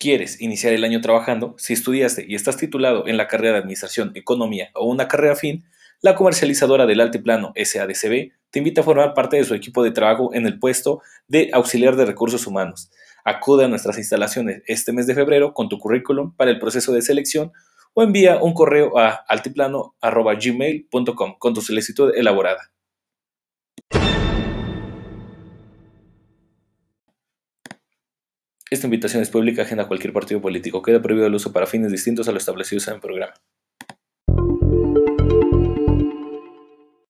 quieres iniciar el año trabajando, si estudiaste y estás titulado en la carrera de Administración, Economía o una carrera fin, la comercializadora del Altiplano SADCB te invita a formar parte de su equipo de trabajo en el puesto de auxiliar de recursos humanos. Acude a nuestras instalaciones este mes de febrero con tu currículum para el proceso de selección o envía un correo a altiplano.gmail.com con tu solicitud elaborada. Esta invitación es pública ajena a cualquier partido político. Queda prohibido el uso para fines distintos a lo establecidos en el programa.